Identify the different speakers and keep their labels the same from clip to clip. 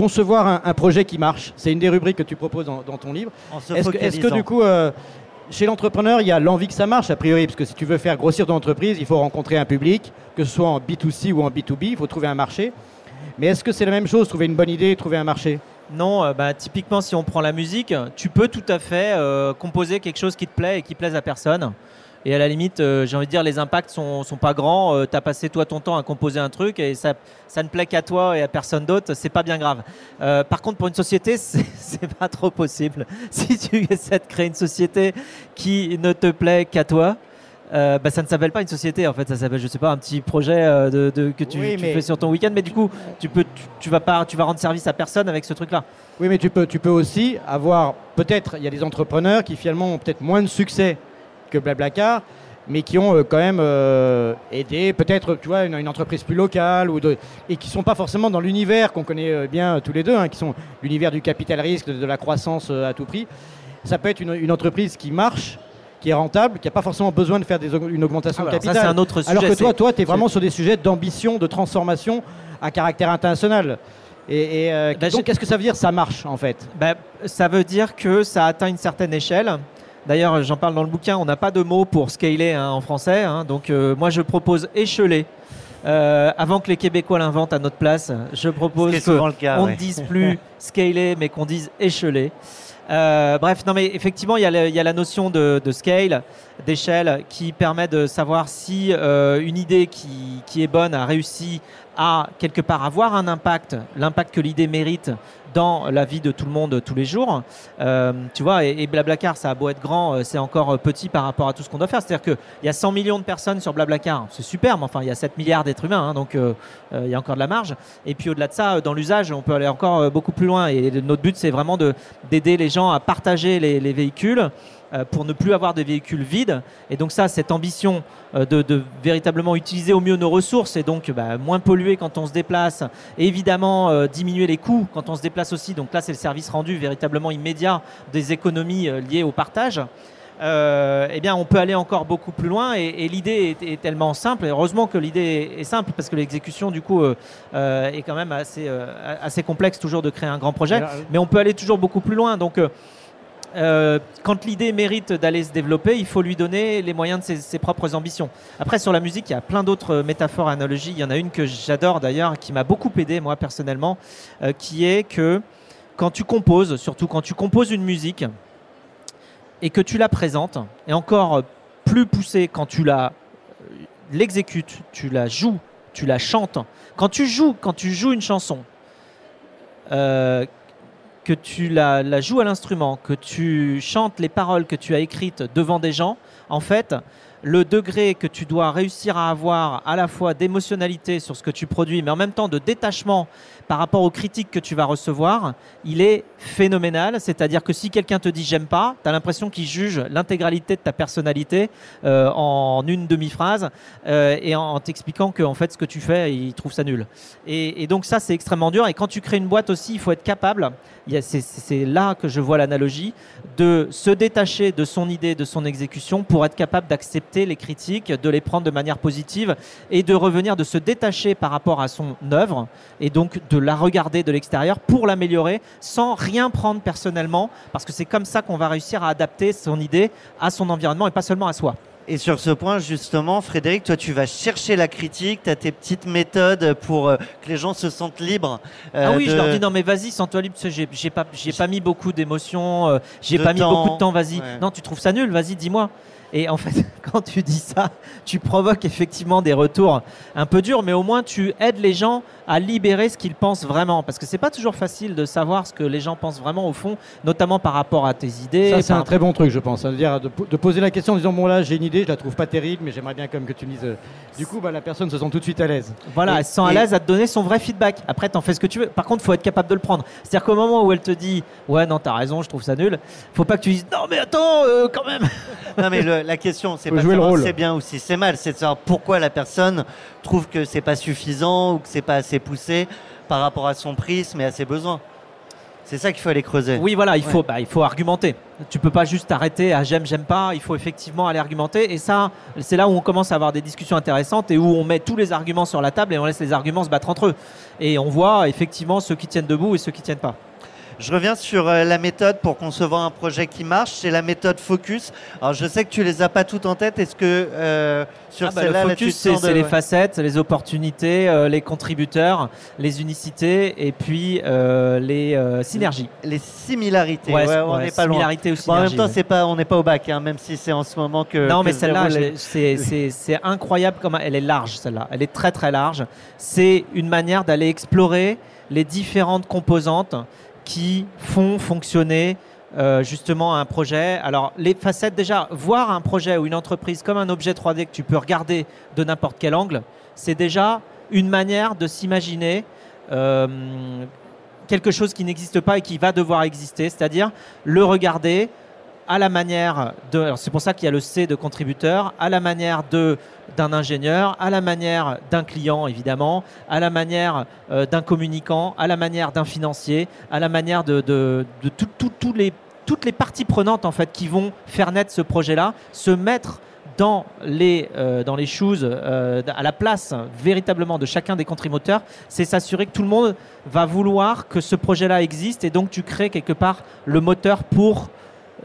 Speaker 1: concevoir un, un projet qui marche. C'est une des rubriques que tu proposes dans, dans ton livre. Est-ce que, du coup, euh, chez l'entrepreneur, il y a l'envie que ça marche, a priori, parce que si tu veux faire grossir ton entreprise, il faut rencontrer un public, que ce soit en B2C ou en B2B, il faut trouver un marché. Mais est-ce que c'est la même chose, trouver une bonne idée, trouver un marché?
Speaker 2: Non, euh, bah, typiquement, si on prend la musique, tu peux tout à fait euh, composer quelque chose qui te plaît et qui plaise à personne. Et à la limite, euh, j'ai envie de dire, les impacts sont, sont pas grands. tu as passé toi ton temps à composer un truc et ça, ça ne plaît qu'à toi et à personne d'autre. C'est pas bien grave. Euh, par contre, pour une société, c'est pas trop possible. Si tu essaies de créer une société qui ne te plaît qu'à toi, euh, bah, ça ne s'appelle pas une société en fait, ça s'appelle je sais pas un petit projet euh, de, de- que tu,
Speaker 1: Oui,
Speaker 2: tu
Speaker 1: mais-
Speaker 2: fais sur ton week-end, mais du coup tu peux tu, tu vas pas tu vas rendre service à personne avec ce truc là.
Speaker 1: Oui, mais tu peux, tu peux aussi avoir, peut-être, il y a des entrepreneurs qui finalement ont peut-être moins de succès que Blablacar, mais qui ont euh, quand même euh, aidé peut-être, tu vois, une, une entreprise plus locale, ou de, et qui sont pas forcément dans l'univers qu'on connaît euh, bien tous les deux, hein, qui sont l'univers du capital risque, de, de la croissance à tout prix. Ça peut être une, une entreprise qui marche, qui est rentable, qui n'a pas forcément besoin de faire des une augmentation
Speaker 2: Alors,
Speaker 1: de
Speaker 2: ça
Speaker 1: capital.
Speaker 2: c'est un autre sujet.
Speaker 1: Alors que toi, toi, tu es vraiment sur des sujets d'ambition, de transformation à caractère international. Et, et, euh,
Speaker 2: Bah,
Speaker 1: donc, qu'est-ce que ça veut dire ça marche en fait?
Speaker 2: Bah, ça veut dire que ça atteint une certaine échelle. D'ailleurs, j'en parle dans le bouquin, on n'a pas de mot pour scaler hein, en français. hein. donc, euh, moi, je propose écheler. Euh, avant que les Québécois l'inventent à notre place, je propose
Speaker 3: Ce qui est
Speaker 2: que
Speaker 3: souvent le cas,
Speaker 2: on
Speaker 3: ouais.
Speaker 2: ne dise plus scaler, mais qu'on dise écheler. Euh, bref, non mais effectivement, il y, a il y a la notion de, scale, d'échelle, qui permet de savoir si euh, une idée qui, qui est bonne a réussi à quelque part avoir un impact, l'impact que l'idée mérite dans la vie de tout le monde tous les jours. Euh, tu vois, et, Blablacar, ça a beau être grand, euh, c'est encore petit par rapport à tout ce qu'on doit faire. C'est-à-dire qu'il y a 100 millions de personnes sur Blablacar, c'est super, mais enfin, il y a 7 milliards d'êtres humains, hein, donc il y a encore de la marge. Et puis au-delà de ça, dans l'usage, on peut aller encore beaucoup plus loin. Et notre but, c'est vraiment de- d'aider les gens à partager les, les véhicules euh, pour ne plus avoir de véhicules vides. Et donc ça, cette ambition euh, de, véritablement utiliser au mieux nos ressources et donc bah, moins polluer quand on se déplace, évidemment euh, diminuer les coûts quand on se déplace aussi. Donc là, c'est le service rendu véritablement immédiat des économies liées au partage. Euh, eh bien, on peut aller encore beaucoup plus loin et, et l'idée est, est tellement simple. Et heureusement que l'idée est, simple parce que l'exécution, du coup, euh, euh, est quand même assez, assez complexe toujours de créer un grand projet. Mais on peut aller toujours beaucoup plus loin. Donc, quand l'idée mérite d'aller se développer, il faut lui donner les moyens de ses, ses propres ambitions. Après, sur la musique, il y a plein d'autres métaphores, analogies. Il y en a une que j'adore d'ailleurs, qui m'a beaucoup aidé, moi, personnellement, qui est que quand tu composes, surtout quand tu composes une musique et que tu la présentes, et encore plus poussé quand tu la euh, l'exécutes, tu la joues, tu la chantes. Quand tu joues, quand tu joues une chanson, euh, que tu la joues à l'instrument, que tu chantes les paroles que tu as écrites devant des gens, en fait, le degré que tu dois réussir à avoir à la fois d'émotionnalité sur ce que tu produis, mais en même temps de détachement par rapport aux critiques que tu vas recevoir, il est phénoménal. C'est-à-dire que si quelqu'un te dit j'aime pas, tu as l'impression qu'il juge l'intégralité de ta personnalité euh, en une demi-phrase euh, et en, t'expliquant que fait ce que tu fais, il trouve ça nul. Et, donc ça, c'est extrêmement dur. Et quand tu crées une boîte aussi, il faut être capable, c'est là que je vois l'analogie, de se détacher de son idée, de son exécution pour être capable d'accepter les critiques, de les prendre de manière positive et de revenir, de se détacher par rapport à son œuvre et donc de la regarder de l'extérieur pour l'améliorer sans rien prendre personnellement parce que c'est comme ça qu'on va réussir à adapter son idée à son environnement et pas seulement à soi.
Speaker 3: Et sur ce point, justement, Frédéric, toi, tu vas chercher la critique, tu as tes petites méthodes pour euh, que les gens se sentent libres. euh,
Speaker 2: ah oui, je leur dis non mais vas-y, sens-toi libre, j'ai j'ai pas, j'ai pas mis beaucoup d'émotions, euh, j'ai
Speaker 3: De
Speaker 2: pas mis beaucoup de temps, vas-y.
Speaker 3: Ouais.
Speaker 2: Non, tu trouves ça nul, vas-y, dis-moi. Et en fait, quand tu dis ça, tu provoques effectivement des retours un peu durs, mais au moins tu aides les gens à libérer ce qu'ils pensent vraiment. Parce que c'est pas toujours facile de savoir ce que les gens pensent vraiment au fond, notamment par rapport à tes idées.
Speaker 1: Ça, c'est un très bon truc, je pense. C'est-à-dire de, po- de poser la question en disant Bon, là, j'ai une idée, je la trouve pas terrible, mais j'aimerais bien quand même que tu me dises. euh, Du coup, bah, la personne se sent tout de suite à l'aise.
Speaker 2: Voilà,
Speaker 1: Et-
Speaker 2: elle se sent à
Speaker 1: et-
Speaker 2: l'aise à te donner son vrai feedback. Après, t'en fais ce que tu veux. Par contre, faut être capable de le prendre. C'est-à-dire qu'au moment où elle te dit Ouais, non, t'as raison, je trouve ça nul, faut pas que tu dises Non, mais attends, euh, quand même.
Speaker 3: Non, mais le- la question, c'est pas
Speaker 1: jouer
Speaker 3: savoir si c'est bien ou si c'est mal, c'est de savoir pourquoi la personne trouve que c'est pas suffisant ou que c'est pas assez poussé par rapport à son prisme et à ses besoins. C'est ça qu'il faut aller creuser.
Speaker 2: Oui, voilà, il faut, bah, il faut argumenter. Tu peux pas juste t'arrêter à j'aime, j'aime pas. Il faut effectivement aller argumenter. Et ça, c'est là où on commence à avoir des discussions intéressantes et où on met tous les arguments sur la table et on laisse les arguments se battre entre eux. Et on voit effectivement ceux qui tiennent debout et ceux qui tiennent pas.
Speaker 3: Je reviens sur euh, la méthode pour concevoir un projet qui marche. C'est la méthode focus. Alors, je sais que tu les as pas toutes en tête. Est-ce que euh, sur
Speaker 2: Ah bah, le
Speaker 3: celle-là,
Speaker 2: focus, c'est
Speaker 3: de-
Speaker 2: les facettes, les opportunités, euh, les contributeurs, les unicités et puis euh, les euh, synergies.
Speaker 3: les similarités.
Speaker 2: Ouais,
Speaker 3: Ouais, on n'est pas loin.
Speaker 2: ou
Speaker 3: Bon, en même temps, c'est pas, on n'est pas au bac, hein, même si c'est en ce moment que.
Speaker 2: Non,
Speaker 3: que
Speaker 2: mais celle-là, c'est incroyable comme elle est large, celle-là. Elle est très très large. C'est une manière d'aller explorer les différentes composantes qui font fonctionner euh, justement un projet. Alors, les facettes, déjà, voir un projet ou une entreprise comme un objet 3D que tu peux regarder de n'importe quel angle, c'est déjà une manière de s'imaginer euh, quelque chose qui n'existe pas et qui va devoir exister, c'est-à-dire le regarder à la manière de. C'est pour ça qu'il y a le C de contributeur, à la manière de d'un ingénieur, à la manière d'un client évidemment, à la manière euh, d'un communicant, à la manière d'un financier, à la manière de, toutes les parties prenantes en fait qui vont faire naître ce projet-là, se mettre dans les, euh, shoes, euh, à la place véritablement de chacun des contributeurs, c'est s'assurer que tout le monde va vouloir que ce projet-là existe et donc tu crées quelque part le moteur pour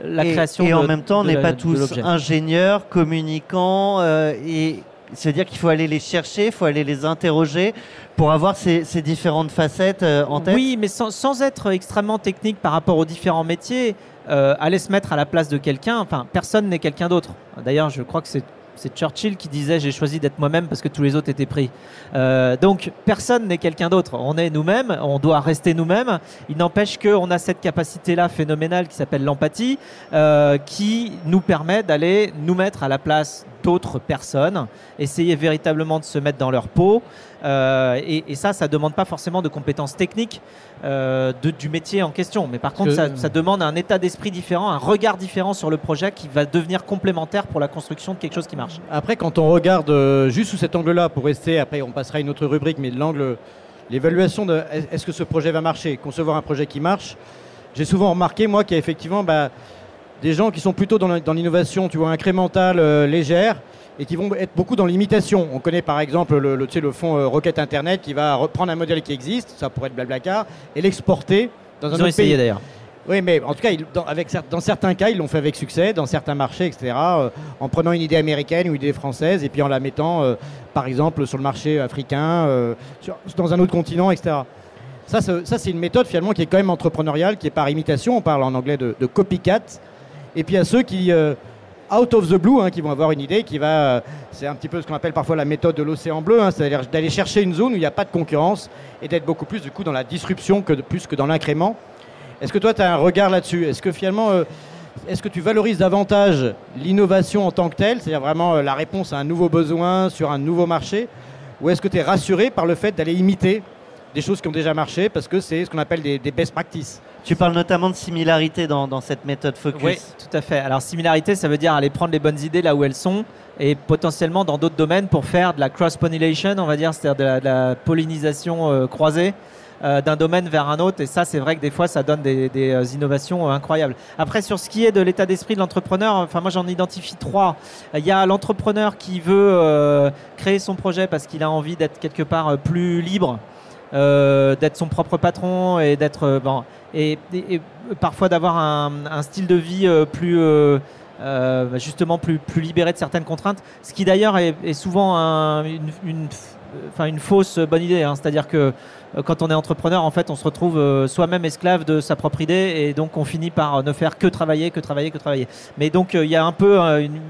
Speaker 2: la
Speaker 3: et,
Speaker 2: création
Speaker 3: et
Speaker 2: de-
Speaker 3: en même temps, on n'est pas tous ingénieurs, communicants, euh, et se dire qu'il faut aller les chercher, il faut aller les interroger pour avoir ces, ces différentes facettes euh, en tête.
Speaker 2: Oui, mais sans, sans être extrêmement technique par rapport aux différents métiers, euh, aller se mettre à la place de quelqu'un, enfin, personne n'est quelqu'un d'autre. D'ailleurs, je crois que c'est. C'est Churchill qui disait j'ai choisi d'être moi-même parce que tous les autres étaient pris. Euh, donc personne n'est quelqu'un d'autre. On est nous-mêmes, on doit rester nous-mêmes. Il n'empêche qu'on a cette capacité-là phénoménale qui s'appelle l'empathie, euh, qui nous permet d'aller nous mettre à la place d'autres personnes, essayer véritablement de se mettre dans leur peau. Euh, et, et ça, ça demande pas forcément de compétences techniques euh, de- du métier en question. Mais par contre,
Speaker 1: que-
Speaker 2: ça, ça demande un état d'esprit différent, un regard différent sur le projet qui va devenir complémentaire pour la construction de quelque chose qui marche.
Speaker 1: Après, quand on regarde euh, juste sous cet angle-là, pour rester, après on passera à une autre rubrique, mais l'angle, l'évaluation de est- est-ce que ce projet va marcher, concevoir un projet qui marche, j'ai souvent remarqué, moi, qu'il y a effectivement bah, des gens qui sont plutôt dans l'innovation, tu vois, incrémentale, euh, légère, et qui vont être beaucoup dans l'imitation. On connaît par exemple le, le, tu sais, le fonds euh, Rocket Internet qui va reprendre un modèle qui existe, ça pourrait être Blablacar, et l'exporter dans un
Speaker 2: Ils ont
Speaker 1: autre
Speaker 2: essayé
Speaker 1: pays.
Speaker 2: d'ailleurs.
Speaker 1: Oui, mais en tout cas, ils- dans, avec, dans certains cas, ils l'ont fait avec succès, dans certains marchés, etc., euh, en prenant une idée américaine ou une idée française, et puis en la mettant, euh, par exemple, sur le marché africain, sur- dans un autre continent, etc. Ça, c'est- ça, c'est une méthode finalement qui est quand même entrepreneuriale, qui est par imitation, on parle en anglais de, de copycat. Et puis il y a ceux qui, euh, out of the blue, hein, qui vont avoir une idée qui va, euh, c'est un petit peu ce qu'on appelle parfois la méthode de l'océan bleu, hein, c'est-à-dire d'aller chercher une zone où il n'y a pas de concurrence et d'être beaucoup plus du coup dans la disruption que plus que dans l'incrément. Est-ce que toi, tu as un regard là-dessus? Est-ce que finalement, euh, est-ce que tu valorises davantage l'innovation en tant que telle, c'est-à-dire vraiment la réponse à un nouveau besoin sur un nouveau marché Ou est-ce que tu es rassuré par le fait d'aller imiter des choses qui ont déjà marché parce que c'est ce qu'on appelle des best practices?
Speaker 3: Tu parles notamment de similarité dans, dans cette méthode focus.
Speaker 2: Oui, tout à fait. Alors similarité, ça veut dire aller prendre les bonnes idées là où elles sont et potentiellement dans d'autres domaines pour faire de la cross-pollination, on va dire, c'est-à-dire de la, de la pollinisation euh, croisée euh, d'un domaine vers un autre. Et ça, c'est vrai que des fois, ça donne des, des, euh, innovations euh, incroyables. Après, sur ce qui est de l'état d'esprit de l'entrepreneur, enfin moi j'en identifie trois. Il y a l'entrepreneur qui veut créer son projet parce qu'il a envie d'être quelque part plus libre. Euh, d'être son propre patron et d'être euh, bon, et, parfois d'avoir un, style de vie euh, plus euh, justement plus, plus libéré de certaines contraintes, ce qui d'ailleurs est, souvent un- une, enfin une fausse bonne idée. hein. C'est-à-dire que quand on est entrepreneur, en fait, on se retrouve soi-même esclave de sa propre idée et donc on finit par ne faire que travailler, que travailler, que travailler. Mais donc il y a un peu une-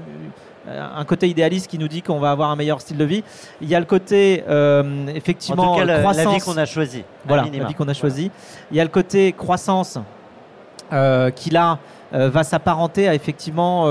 Speaker 2: un côté idéaliste qui nous dit qu'on va avoir un meilleur style de vie. Il y a le côté euh,
Speaker 3: En
Speaker 2: effectivement
Speaker 3: tout cas, la, la
Speaker 2: croissance.
Speaker 3: vie qu'on a choisie.
Speaker 2: Voilà,
Speaker 3: minima.
Speaker 2: la vie qu'on a choisie. Il y a le côté croissance euh, qui là euh, va s'apparenter à effectivement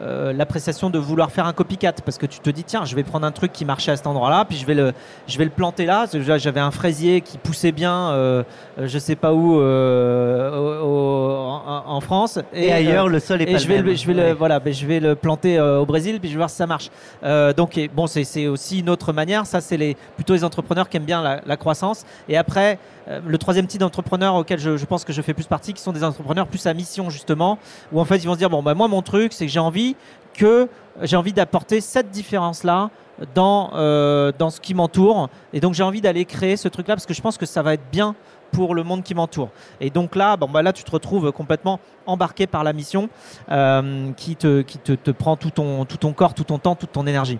Speaker 2: euh, euh, l'appréciation de vouloir faire un copycat parce que tu te dis tiens je vais prendre un truc qui marchait à cet endroit-là puis je vais le je vais le planter là j'avais un fraisier qui poussait bien euh, euh, je sais pas où euh, au- au- en, en France
Speaker 3: Et, ailleurs, le sol est
Speaker 2: et
Speaker 3: pas
Speaker 2: je
Speaker 3: le
Speaker 2: vais,
Speaker 3: même.
Speaker 2: le, je vais le, voilà, ben, je vais le planter euh, au Brésil, puis je vais voir si ça marche. Euh, donc, et, bon, c'est c'est aussi une autre manière. Ça, c'est les, plutôt les entrepreneurs qui aiment bien la, la croissance. Et après, euh, le troisième type d'entrepreneur auquel je, je pense que je fais plus partie, qui sont des entrepreneurs plus à mission, justement, où en fait, ils vont se dire, bon, bah, moi, mon truc, c'est que j'ai envie que j'ai envie d'apporter cette différence-là dans, euh, dans ce qui m'entoure. Et donc, j'ai envie d'aller créer ce truc-là parce que je pense que ça va être bien pour le monde qui m'entoure. Et donc là, bon, bah tu te retrouves complètement embarqué par la mission euh, qui, te prend tout ton, tout ton corps, tout ton temps, toute ton énergie.